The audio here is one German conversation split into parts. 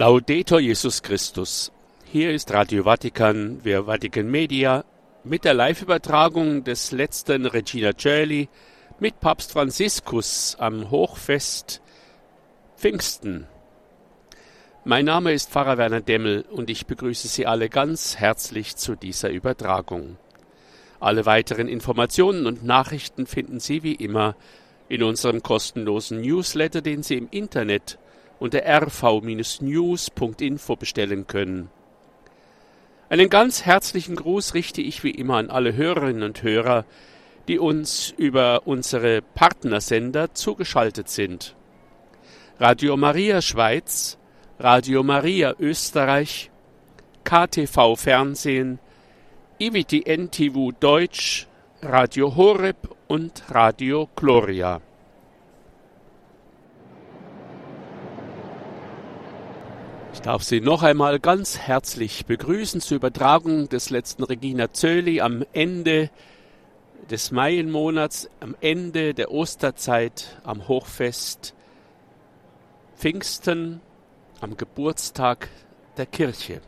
Laudetur Jesus Christus. Hier ist Radio Vatikan, wir Vatikan Media, mit der Live-Übertragung des letzten Regina Coeli mit Papst Franziskus am Hochfest Pfingsten. Mein Name ist Pfarrer Werner Demmel und ich begrüße Sie alle ganz herzlich zu dieser Übertragung. Alle weiteren Informationen und Nachrichten finden Sie wie immer in unserem kostenlosen Newsletter, den Sie im Internet unter rv-news.info bestellen können. Einen ganz herzlichen Gruß richte ich wie immer an alle Hörerinnen und Hörer, die uns über unsere Partnersender zugeschaltet sind. Radio Maria Schweiz, Radio Maria Österreich, KTV Fernsehen, IWTN NTV Deutsch, Radio Horeb und Radio Gloria. Ich darf Sie noch einmal ganz herzlich begrüßen zur Übertragung des letzten Regina Zöli am Ende des Maienmonats, am Ende der Osterzeit, am Hochfest Pfingsten, am Geburtstag der Kirche.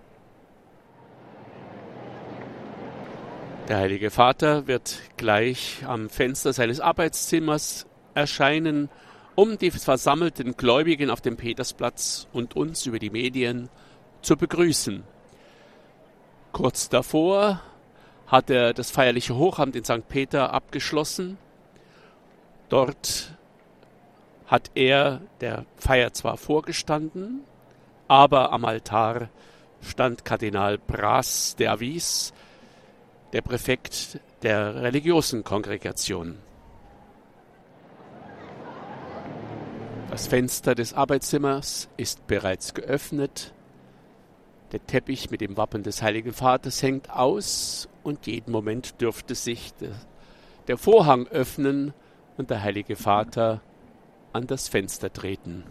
Der Heilige Vater wird gleich am Fenster seines Arbeitszimmers erscheinen um die versammelten Gläubigen auf dem Petersplatz und uns über die Medien zu begrüßen. Kurz davor hat er das feierliche Hochamt in St. Peter abgeschlossen. Dort hat er der Feier zwar vorgestanden, aber am Altar stand Kardinal Bras de Avis, der Präfekt der religiösen Kongregation. Das Fenster des Arbeitszimmers ist bereits geöffnet. Der Teppich mit dem Wappen des Heiligen Vaters hängt aus und jeden Moment dürfte sich der Vorhang öffnen und der Heilige Vater an das Fenster treten.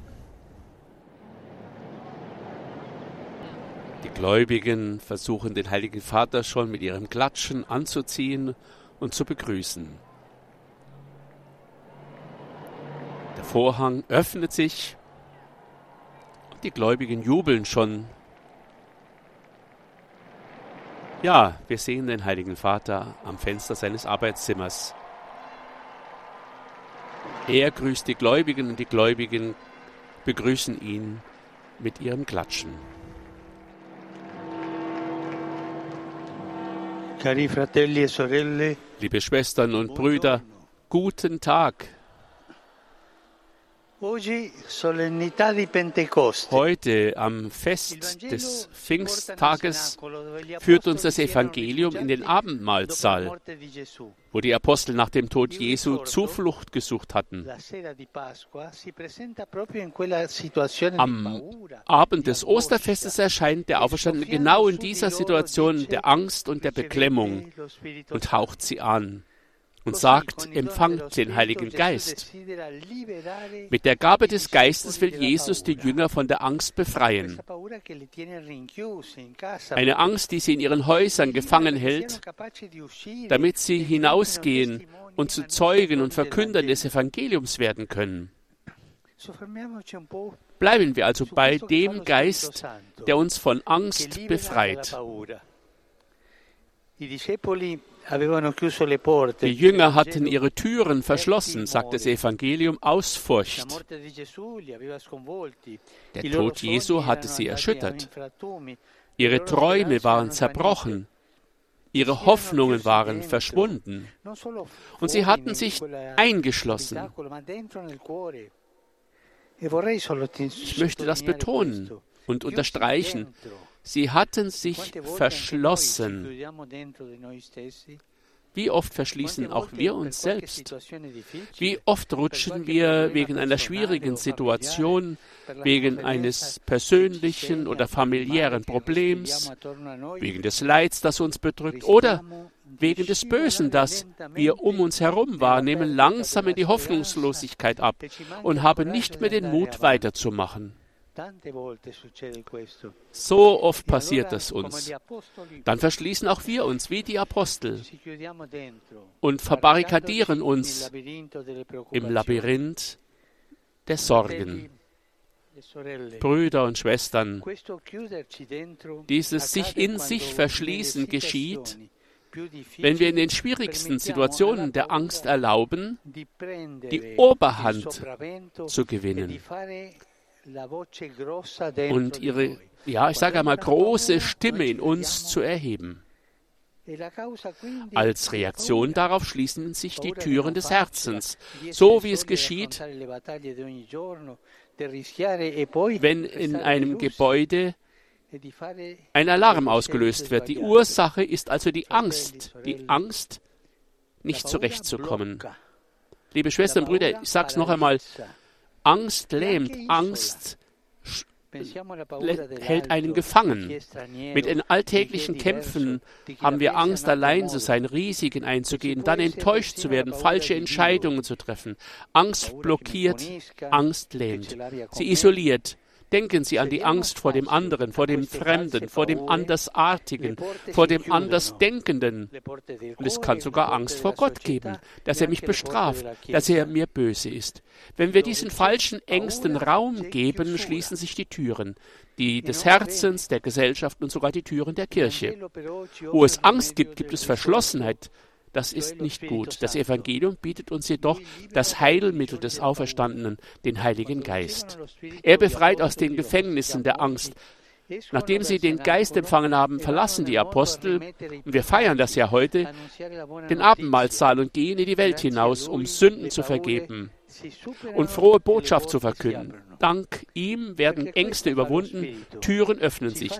Die Gläubigen versuchen den Heiligen Vater schon mit ihrem Klatschen anzuziehen und zu begrüßen. Der Vorhang öffnet sich und die Gläubigen jubeln schon. Ja, wir sehen den Heiligen Vater am Fenster seines Arbeitszimmers. Er grüßt die Gläubigen und die Gläubigen begrüßen ihn mit ihrem Klatschen. E Liebe Schwestern und Brüder, guten Tag. Heute am Fest des Pfingsttages führt uns das Evangelium in den Abendmahlsaal, wo die Apostel nach dem Tod Jesu Zuflucht gesucht hatten. Am Abend des Osterfestes erscheint der Auferstandene genau in dieser Situation der Angst und der Beklemmung und haucht sie an und sagt, empfangt den Heiligen Geist. Mit der Gabe des Geistes will Jesus die Jünger von der Angst befreien. Eine Angst, die sie in ihren Häusern gefangen hält, damit sie hinausgehen und zu Zeugen und Verkündern des Evangeliums werden können. Bleiben wir also bei dem Geist, der uns von Angst befreit. Die Jünger hatten ihre Türen verschlossen, sagt das Evangelium, aus Furcht. Der Tod Jesu hatte sie erschüttert. Ihre Träume waren zerbrochen. Ihre Hoffnungen waren verschwunden. Und sie hatten sich eingeschlossen. Ich möchte das betonen und unterstreichen. Sie hatten sich verschlossen. Wie oft verschließen auch wir uns selbst? Wie oft rutschen wir wegen einer schwierigen Situation, wegen eines persönlichen oder familiären Problems, wegen des Leids, das uns bedrückt oder wegen des Bösen, das wir um uns herum wahrnehmen, langsam in die Hoffnungslosigkeit ab und haben nicht mehr den Mut weiterzumachen. So oft passiert es uns. Dann verschließen auch wir uns wie die Apostel und verbarrikadieren uns im Labyrinth der Sorgen. Brüder und Schwestern, dieses sich in sich verschließen geschieht, wenn wir in den schwierigsten Situationen der Angst erlauben, die Oberhand zu e gewinnen und ihre, ja, ich sage einmal, große Stimme in uns zu erheben. E Als Reaktion darauf schließen sich die Türen des Herzens, so wie es geschieht, e wenn in einem Gebäude e ein Alarm ausgelöst wird. Die. Ursache ist also die Angst, die Angst, nicht zurechtzukommen. Liebe Schwestern und Brüder, ich sag's noch einmal. Angst lähmt. Angst hält einen gefangen. Mit den alltäglichen Kämpfen haben wir Angst, allein zu sein, Risiken einzugehen, dann enttäuscht zu werden, falsche Entscheidungen zu treffen. Angst blockiert, Angst lähmt. Sie isoliert. Denken Sie an die Angst vor dem anderen, vor dem Fremden, vor dem. Andersartigen, vor dem. Andersdenkenden. Und es kann sogar Angst vor Gott geben, dass er mich bestraft, dass er mir böse ist. Wenn wir diesen falschen Ängsten Raum geben, schließen sich die Türen, die des Herzens, der Gesellschaft und sogar die Türen der Kirche. Wo es Angst gibt, gibt es Verschlossenheit. Das ist nicht gut. Das Evangelium bietet uns jedoch das Heilmittel des Auferstandenen, den Heiligen Geist. Er befreit aus den Gefängnissen der Angst. Nachdem sie den Geist empfangen haben, verlassen die Apostel, und wir feiern das ja heute, den Abendmahlsaal und gehen in die Welt hinaus, um Sünden zu vergeben und frohe Botschaft zu verkünden. Dank ihm werden Ängste überwunden, Türen öffnen sich.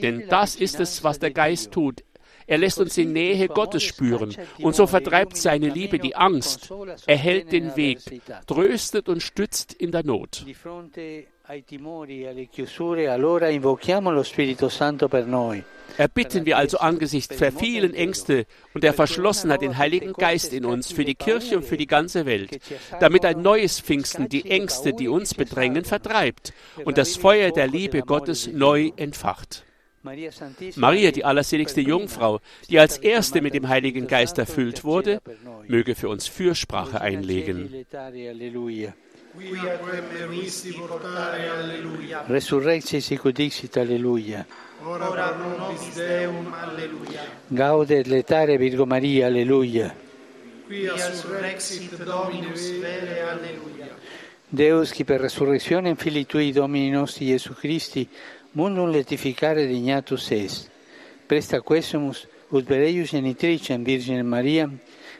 Denn das ist es, was der Geist tut. Er lässt uns die Nähe Gottes spüren und so vertreibt seine Liebe die Angst. Er hält den Weg, tröstet und stützt in der Not. E. Erbitten wir also angesichts der vielen Ängste und der Verschlossenheit den Heiligen Geist in uns für die Kirche und für die ganze Welt, damit ein neues Pfingsten die Ängste, die uns bedrängen, vertreibt und das Feuer der Liebe Gottes neu entfacht. Maria, die allerseligste Jungfrau, die als erste mit dem Heiligen Geist erfüllt wurde, möge für uns Fürsprache einlegen. Resurrexit sicut dixit, alleluia. Ora pro nobis Deum, alleluia. Gaudet letare Virgo Maria, alleluia. Qui surrexit Dominus vere, alleluia. Deus, qui per resurrezione in fili tui Domini nostri Gesù Christi, mundum letificare dignatus est. Presta quesumus, ut per eius genitricem Virgine Maria,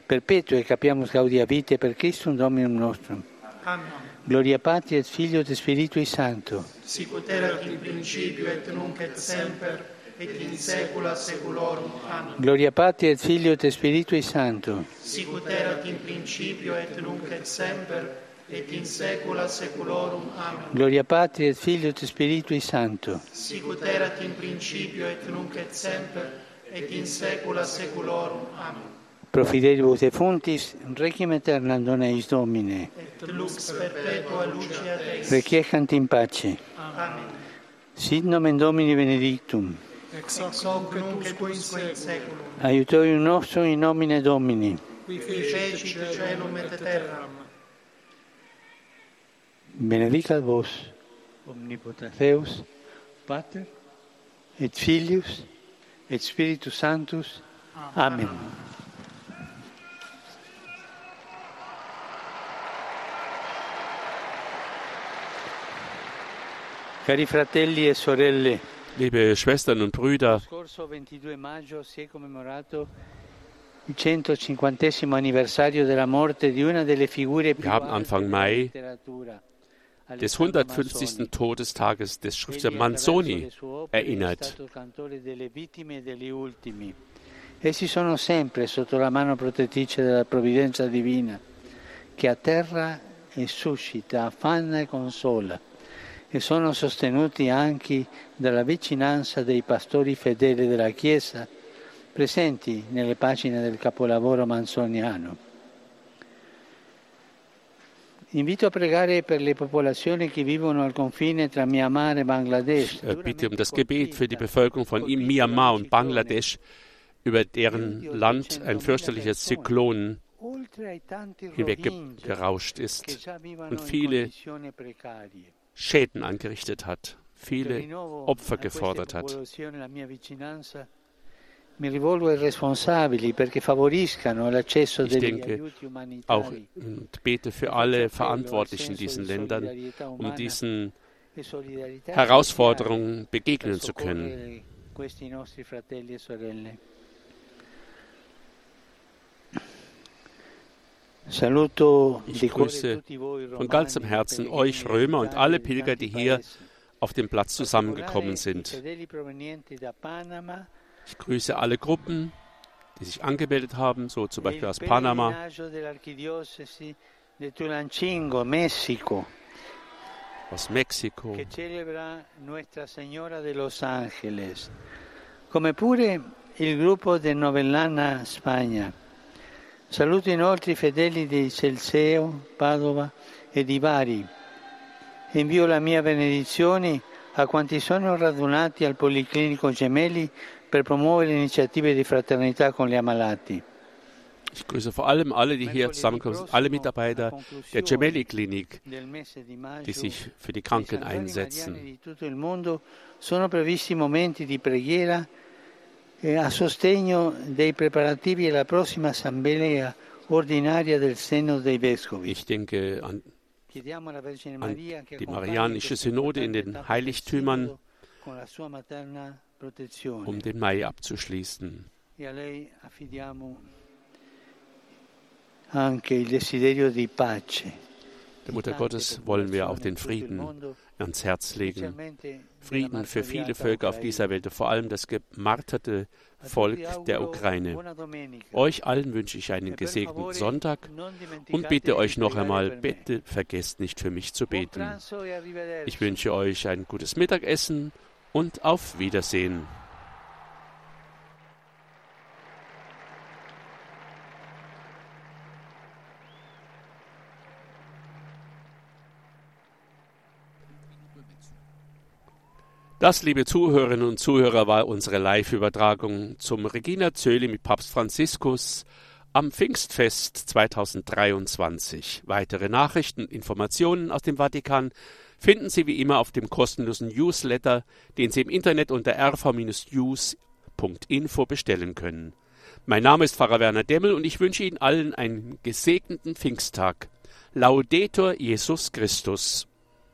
perpetue capiamus gaudia vitae per Christum Dominum nostrum. Amen. Gloria Patri et Filio et Spiritui Sancto. Sicut erat in principio et nunc et semper et in saecula saeculorum. Amen. Gloria Patri et Filio et Spiritui Sancto. Sicut erat in principio et nunc et semper et in saecula saeculorum. Amen. Gloria Patri et Filio et Spiritui Sancto. Sicut erat in principio et nunc et semper et in saecula saeculorum. Amen. Profideribus defuntis, requiem aeternam dona eis Domine. Et lux perpetua lucia Deis. Requiescant in pace. Amen. Sit nomen Domini benedictum. Ex hoc nunc et in saeculum. Aiutorium nostrum in nomine Domini. Qui fecit caelum et terram benedica vos, omnipotens Deus, Pater, et Filius, et Spiritus Sanctus. Amen. Amen. Liebe Schwestern und Brüder, wir haben Anfang Mai des Alessandro 150. Manzoni. Todestages des Schriftstellers Manzoni erinnert. Essi sono sempre sotto la mano protettrice della provvidenza divina, che atterra e suscita, affanna e consola, e sono sostenuti anche dalla vicinanza dei pastori fedeli della Chiesa, presenti nelle pagine del capolavoro manzoniano. Bitte um das Gebet für die Bevölkerung von Myanmar und Bangladesch, über deren Land ein fürchterlicher Zyklon hinweggerauscht ist. Und viele. Schäden angerichtet hat, viele Opfer gefordert hat. Ich denke auch und bete für alle Verantwortlichen in diesen Ländern, um diesen Herausforderungen begegnen zu können. Ich grüße von ganzem Herzen euch Römer und alle Pilger, die hier auf dem Platz zusammengekommen sind. Ich grüße alle Gruppen, die sich angemeldet haben, so zum Beispiel aus Panama. Aus Mexiko. Come pure il gruppo del Novellana Spagna. Saluto inoltre i fedeli di Celseo, Padova e di Bari. Invio la mia benedizione a quanti sono radunati al Policlinico Gemelli per promuovere iniziative di fraternità con gli ammalati. Ich grüße vor allem alle, die hier zusammenkommen, alle Mitarbeiter der Gemelli-Klinik, die sich für die Kranken einsetzen. Sono previsti momenti di preghiera a sostegno dei preparativi alla prossima assemblea ordinaria del Seno dei Vescovi. Ich denke an, an die Marianische Synode in den Heiligtümern, um den Mai abzuschließen. Der Mutter Gottes wollen wir auch den Frieden ans Herz legen. Frieden für viele Völker auf dieser Welt, vor allem das gemarterte Volk der Ukraine. Euch allen wünsche ich einen gesegneten Sonntag und bitte euch noch einmal, bitte vergesst nicht für mich zu beten. Ich wünsche euch ein gutes Mittagessen und auf Wiedersehen. Das, liebe Zuhörerinnen und Zuhörer, war unsere Live-Übertragung zum Regina Zöli mit Papst Franziskus am Pfingstfest 2023. Weitere Nachrichten und Informationen aus dem Vatikan finden Sie wie immer auf dem kostenlosen Newsletter, den Sie im Internet unter rv-news.info bestellen können. Mein Name ist Pfarrer Werner Demmel und ich wünsche Ihnen allen einen gesegneten Pfingsttag. Laudetur Jesus Christus.